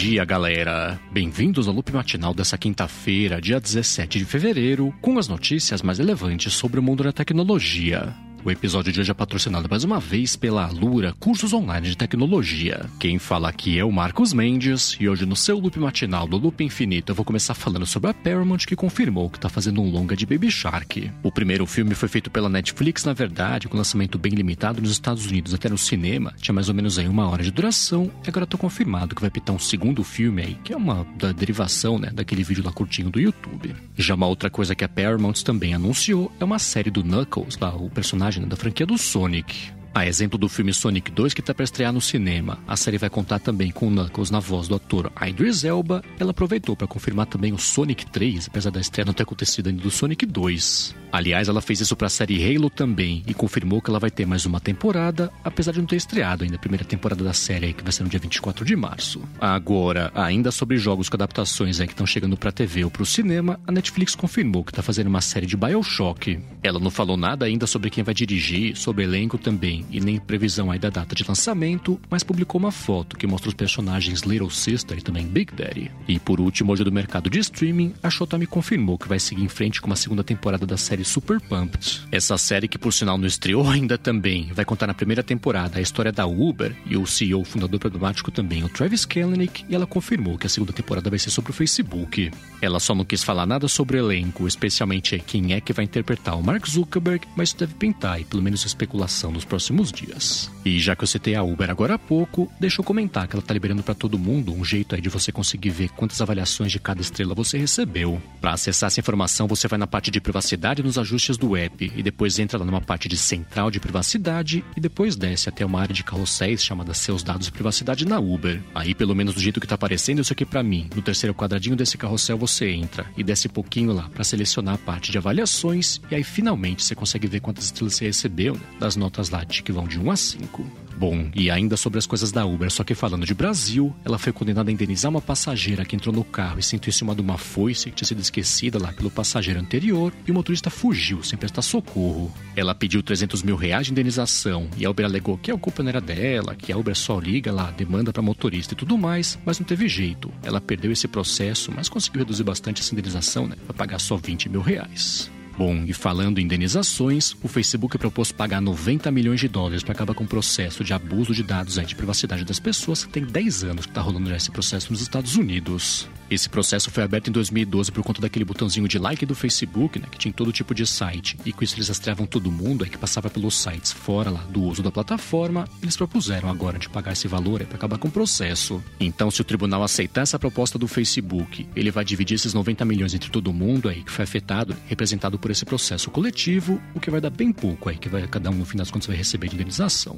dia, galera! Bem-vindos ao loop matinal dessa quinta-feira, dia 17 de fevereiro, com as notícias mais relevantes sobre o mundo da tecnologia. O episódio de hoje é patrocinado mais uma vez pela Alura Cursos Online de Tecnologia. Quem fala aqui é o Marcos Mendes e hoje no seu loop matinal do Loop Infinito eu vou começar falando sobre a Paramount que confirmou que está fazendo um longa de Baby Shark. O primeiro filme foi feito pela Netflix, na verdade, com lançamento bem limitado nos Estados Unidos até no cinema, tinha mais ou menos aí uma hora de duração e agora tô confirmado que vai pitar um segundo filme aí, que é uma da derivação, né, daquele vídeo lá curtinho do YouTube. Já uma outra coisa que a Paramount também anunciou é uma série do Knuckles, lá o personagem da franquia do Sonic. A exemplo do filme Sonic 2 que está para estrear no cinema, a série vai contar também com Knuckles na voz do ator Idris Elba. Ela aproveitou para confirmar também o Sonic 3, apesar da estreia não ter acontecido ainda do Sonic 2. Aliás, ela fez isso para a série Halo também e confirmou que ela vai ter mais uma temporada, apesar de não ter estreado ainda a primeira temporada da série, que vai ser no dia 24 de março. Agora, ainda sobre jogos com adaptações aí que estão chegando para TV ou para o cinema, a Netflix confirmou que está fazendo uma série de BioShock. Ela não falou nada ainda sobre quem vai dirigir, sobre elenco também, e nem previsão aí da data de lançamento, mas publicou uma foto que mostra os personagens Little Sister e também Big Daddy. E por último, hoje do mercado de streaming, a Showtime confirmou que vai seguir em frente com uma segunda temporada da série série Super Pumped. Essa série, que por sinal não estreou ainda também, vai contar na primeira temporada a história da Uber e o CEO, fundador problemático também, o Travis Kalanick, e ela confirmou que a segunda temporada vai ser sobre o Facebook. Ela só não quis falar nada sobre o elenco, especialmente quem é que vai interpretar o Mark Zuckerberg, mas deve pintar e pelo menos especulação nos próximos dias. E já que eu citei a Uber agora há pouco, deixa eu comentar que ela tá liberando para todo mundo um jeito aí de você conseguir ver quantas avaliações de cada estrela você recebeu. Para acessar essa informação, você vai na parte de privacidade nos ajustes do app e depois entra lá numa parte de central de privacidade e depois desce até uma área de carrosséis chamada Seus Dados de Privacidade na Uber. Aí, pelo menos do jeito que tá aparecendo isso aqui para mim, no terceiro quadradinho desse carrossel você entra e desce pouquinho lá para selecionar a parte de avaliações e aí finalmente você consegue ver quantas estrelas você recebeu né, das notas lá de que vão de 1 a 5. Bom, e ainda sobre as coisas da Uber, só que falando de Brasil, ela foi condenada a indenizar uma passageira que entrou no carro e sentiu em cima de uma foice que tinha sido esquecida lá pelo passageiro anterior e o motorista fugiu sem prestar socorro. Ela pediu 300 mil reais de indenização e a Uber alegou que a culpa não era dela, que a Uber só liga lá, demanda para motorista e tudo mais, mas não teve jeito. Ela perdeu esse processo, mas conseguiu reduzir bastante essa indenização, né, para pagar só 20 mil reais. Bom, e falando em indenizações, o Facebook propôs pagar 90 milhões de dólares para acabar com o processo de abuso de dados de privacidade das pessoas que tem 10 anos que está rolando já esse processo nos Estados Unidos. Esse processo foi aberto em 2012 por conta daquele botãozinho de like do Facebook, né, que tinha todo tipo de site, e com isso eles rastreavam todo mundo aí que passava pelos sites fora lá do uso da plataforma, eles propuseram agora de pagar esse valor para acabar com o processo. Então, se o tribunal aceitar essa proposta do Facebook, ele vai dividir esses 90 milhões entre todo mundo aí que foi afetado, representado por esse processo coletivo, o que vai dar bem pouco aí, que vai cada um no fim das contas vai receber de indenização.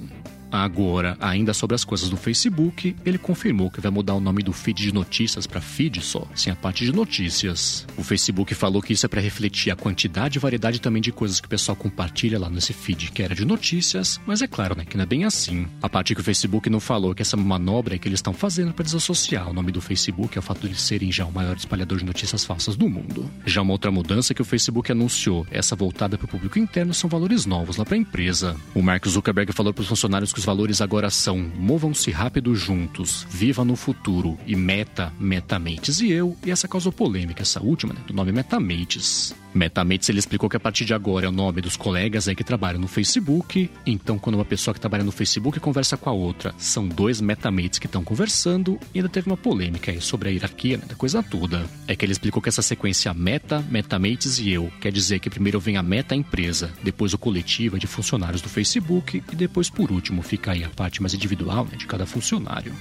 Agora, ainda sobre as coisas do Facebook, ele confirmou que vai mudar o nome do feed de notícias para feed só, sem a parte de notícias. O Facebook falou que isso é para refletir a quantidade e variedade também de coisas que o pessoal compartilha lá nesse feed que era de notícias, mas é claro, né, que não é bem assim. A parte que o Facebook não falou que essa manobra é que eles estão fazendo para desassociar o nome do Facebook ao fato de serem já o maior espalhador de notícias falsas do mundo. Já uma outra mudança que o Facebook anunciou, essa voltada para o público interno, são valores novos lá para a empresa. O Mark Zuckerberg falou para os funcionários que os valores agora são movam-se rápido juntos, viva no futuro e meta, metamates e eu, e essa causou polêmica, essa última, né, do nome metamates. Metamates ele explicou que a partir de agora é o nome dos colegas aí que trabalham no Facebook, então quando uma pessoa que trabalha no Facebook conversa com a outra, são dois metamates que estão conversando e ainda teve uma polêmica aí sobre a hierarquia né, da coisa toda. É que ele explicou que essa sequência meta, metamates e eu quer dizer que primeiro vem a meta empresa, depois o coletivo de funcionários do Facebook e depois por último fica aí a parte mais individual né, de cada funcionário.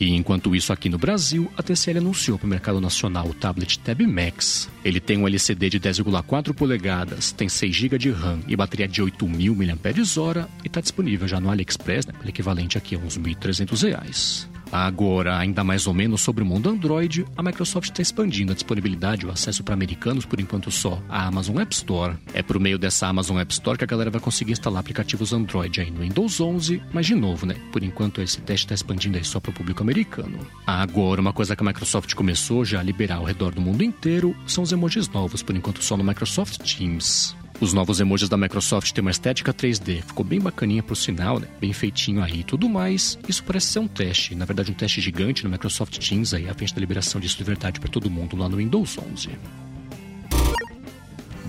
E enquanto isso, aqui no Brasil, a TCL anunciou para o mercado nacional o tablet Tab Max. Ele tem um LCD de 10,4 polegadas, tem 6 GB de RAM e bateria de 8.000 mAh e está disponível já no AliExpress, né, equivalente aqui a uns R$ 1.300. Agora, ainda mais ou menos sobre o mundo Android, a Microsoft está expandindo a disponibilidade e o acesso para americanos, por enquanto só, a Amazon App Store. É por meio dessa Amazon App Store que a galera vai conseguir instalar aplicativos Android aí no Windows 11, mas de novo, né? Por enquanto esse teste está expandindo aí só para o público americano. Agora, uma coisa que a Microsoft começou já a liberar ao redor do mundo inteiro são os emojis novos, por enquanto só no Microsoft Teams. Os novos emojis da Microsoft têm uma estética 3D, ficou bem bacaninha pro sinal, né? Bem feitinho aí e tudo mais. Isso parece ser um teste, na verdade um teste gigante no Microsoft Teams aí, a frente da liberação disso de verdade para todo mundo lá no Windows 11.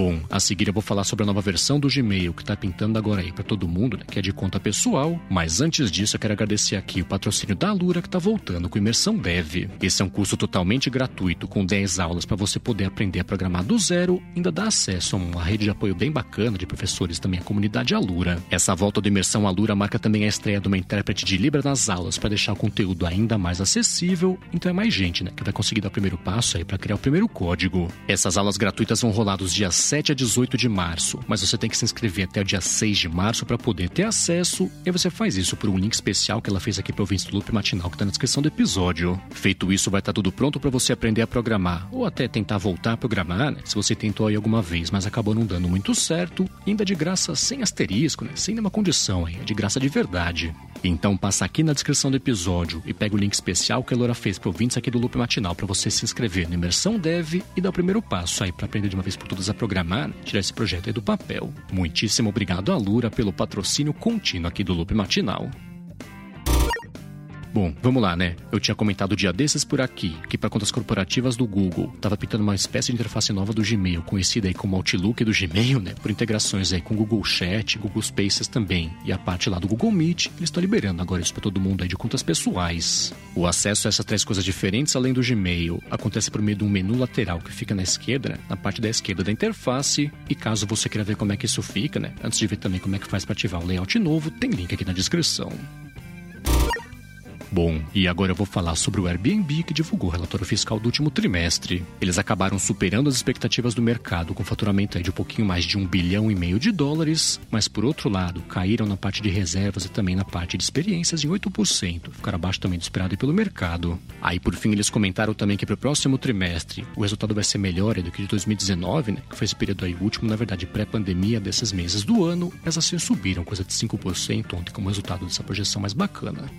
Bom, a seguir eu vou falar sobre a nova versão do Gmail que tá pintando agora aí para todo mundo, né, que é de conta pessoal. Mas antes disso, eu quero agradecer aqui o patrocínio da Alura que tá voltando com Imersão Dev. Esse é um curso totalmente gratuito, com 10 aulas para você poder aprender a programar do zero, ainda dá acesso a uma rede de apoio bem bacana de professores também a comunidade Alura. Essa volta do Imersão Alura marca também a estreia de uma intérprete de Libra nas aulas para deixar o conteúdo ainda mais acessível. Então é mais gente, né, que vai conseguir dar o primeiro passo aí para criar o primeiro código. Essas aulas gratuitas vão rolar dos dias 7 a 18 de março, mas você tem que se inscrever até o dia 6 de março para poder ter acesso. E você faz isso por um link especial que ela fez aqui para o do Loop Matinal que está na descrição do episódio. Feito isso, vai estar tá tudo pronto para você aprender a programar, ou até tentar voltar a programar, né? Se você tentou aí alguma vez, mas acabou não dando muito certo, ainda de graça sem asterisco, né? Sem nenhuma condição é de graça de verdade. Então passa aqui na descrição do episódio e pega o link especial que a Laura fez para ouvintes aqui do Loop Matinal para você se inscrever no Imersão Dev e dar o primeiro passo aí para aprender de uma vez por todas a programar, tirar esse projeto aí do papel. Muitíssimo obrigado a Lura pelo patrocínio contínuo aqui do Loop Matinal. Bom, vamos lá, né? Eu tinha comentado dia desses por aqui que para contas corporativas do Google estava pintando uma espécie de interface nova do Gmail, conhecida aí como Outlook do Gmail, né? Por integrações aí com Google Chat, Google Spaces também. E a parte lá do Google Meet, eles estão liberando agora isso para todo mundo aí de contas pessoais. O acesso a essas três coisas diferentes além do Gmail acontece por meio de um menu lateral que fica na esquerda, na parte da esquerda da interface. E caso você queira ver como é que isso fica, né? Antes de ver também como é que faz para ativar o layout novo, tem link aqui na descrição. Bom, e agora eu vou falar sobre o Airbnb que divulgou o relatório fiscal do último trimestre. Eles acabaram superando as expectativas do mercado com faturamento de um pouquinho mais de um bilhão e meio de dólares, mas por outro lado, caíram na parte de reservas e também na parte de experiências em 8%, ficaram abaixo também do esperado pelo mercado. Aí por fim eles comentaram também que para o próximo trimestre o resultado vai ser melhor do que de 2019, né, que foi esse período aí último, na verdade pré-pandemia desses meses do ano, as ações subiram coisa de 5% ontem como resultado dessa projeção mais bacana.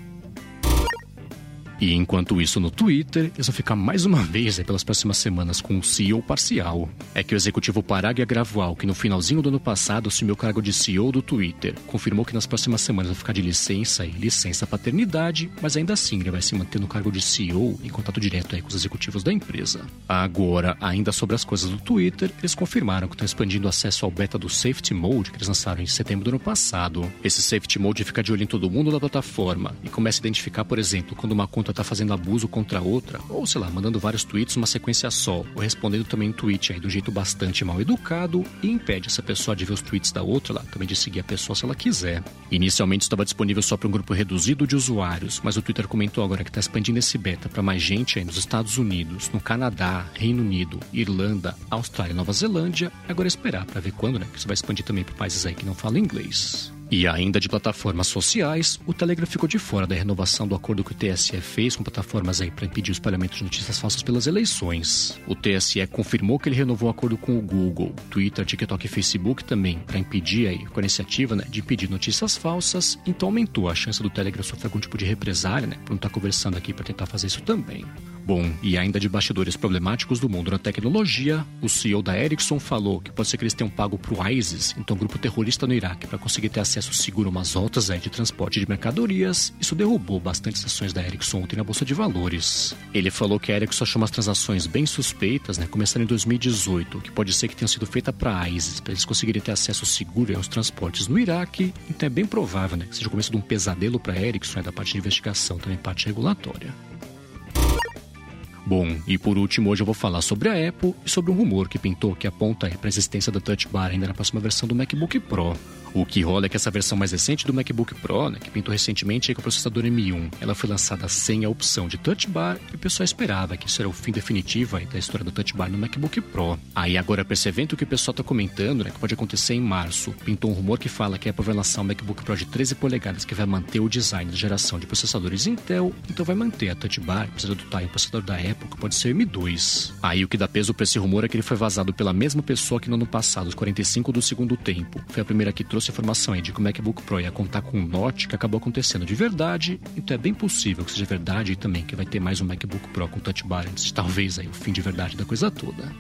E enquanto isso no Twitter, eles vão ficar mais uma vez pelas próximas semanas com um CEO parcial. É que o executivo Parag Agrawal, que no finalzinho do ano passado assumiu o cargo de CEO do Twitter, confirmou que nas próximas semanas vai ficar de licença e licença paternidade, mas ainda assim ele vai se manter no cargo de CEO em contato direto com os executivos da empresa. Agora, ainda sobre as coisas do Twitter, eles confirmaram que estão expandindo o acesso ao beta do Safety Mode que eles lançaram em setembro do ano passado. Esse Safety Mode fica de olho em todo mundo da plataforma e começa a identificar, por exemplo, quando uma conta está fazendo abuso contra outra, ou sei lá, mandando vários tweets numa sequência só, ou respondendo também um tweet aí do jeito bastante mal educado e impede essa pessoa de ver os tweets da outra lá, também de seguir a pessoa se ela quiser. Inicialmente estava disponível só para um grupo reduzido de usuários, mas o Twitter comentou agora que está expandindo esse beta para mais gente aí nos Estados Unidos, no Canadá, Reino Unido, Irlanda, Austrália e Nova Zelândia. Agora é esperar para ver quando, né? Que isso vai expandir também para países aí que não falam inglês. E ainda de plataformas sociais, o Telegram ficou de fora da renovação do acordo que o TSE fez com plataformas aí para impedir o espalhamento de notícias falsas pelas eleições. O TSE confirmou que ele renovou o acordo com o Google, Twitter, TikTok e Facebook também para impedir aí, com a iniciativa né, de impedir notícias falsas, então aumentou a chance do Telegram sofrer algum tipo de represália, né, por não estar tá conversando aqui para tentar fazer isso também. Bom, e ainda de bastidores problemáticos do mundo da tecnologia, o CEO da Ericsson falou que pode ser que eles tenham pago para o ISIS, então grupo terrorista no Iraque, para conseguir ter acesso seguro a umas rotas de transporte de mercadorias. Isso derrubou bastante ações da Ericsson ontem na Bolsa de Valores. Ele falou que a Ericsson achou umas transações bem suspeitas, né, começando em 2018, que pode ser que tenham sido feitas para ISIS, para eles conseguirem ter acesso seguro aos transportes no Iraque. Então é bem provável né, que seja o começo de um pesadelo para a Ericsson, né, da parte de investigação, também parte regulatória. Bom, e por último, hoje eu vou falar sobre a Apple e sobre um rumor que pintou que aponta para a existência da Touch Bar ainda na próxima versão do MacBook Pro. O que rola é que essa versão mais recente do MacBook Pro, né, que pintou recentemente com o processador M1, ela foi lançada sem a opção de Touch Bar e o pessoal esperava que isso era o fim definitivo da história do Touch Bar no MacBook Pro. Aí agora, para esse evento que o pessoal está comentando, né, que pode acontecer em março, pintou um rumor que fala que a Apple vai lançar um MacBook Pro de 13 polegadas que vai manter o design da geração de processadores Intel, então vai manter a Touch Bar, precisa adotar o processador da Apple, que pode ser o M2. Aí o que dá peso para esse rumor é que ele foi vazado pela mesma pessoa que no ano passado, os 45 do segundo tempo. Foi a primeira que trouxe trouxe informação aí de que o MacBook Pro ia contar com um Note que acabou acontecendo de verdade, então é bem possível que seja verdade e também que vai ter mais um MacBook Pro com Touch Bar antes talvez aí o fim de verdade da coisa toda.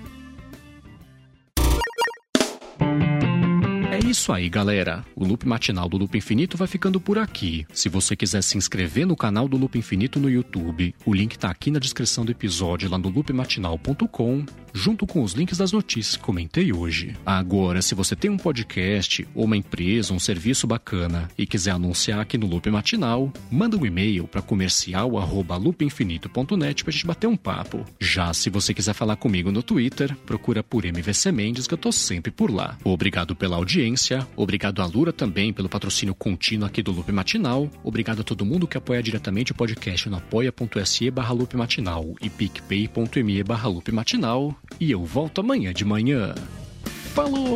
isso aí, galera. O Loop Matinal do Loop Infinito vai ficando por aqui. Se você quiser se inscrever no canal do Loop Infinito no YouTube, o link tá aqui na descrição do episódio lá no loopmatinal.com, junto com os links das notícias que comentei hoje. Agora, se você tem um podcast ou uma empresa, um serviço bacana e quiser anunciar aqui no Loop Matinal, manda um e-mail para comercial@loopinfinito.net pra gente bater um papo. Já se você quiser falar comigo no Twitter, procura por MVC Mendes que eu tô sempre por lá. Obrigado pela audiência, obrigado a Lura também pelo patrocínio contínuo aqui do Loop Matinal, obrigado a todo mundo que apoia diretamente o podcast no apoia.se barra Matinal e picpay.me barra Matinal, e eu volto amanhã de manhã. Falou!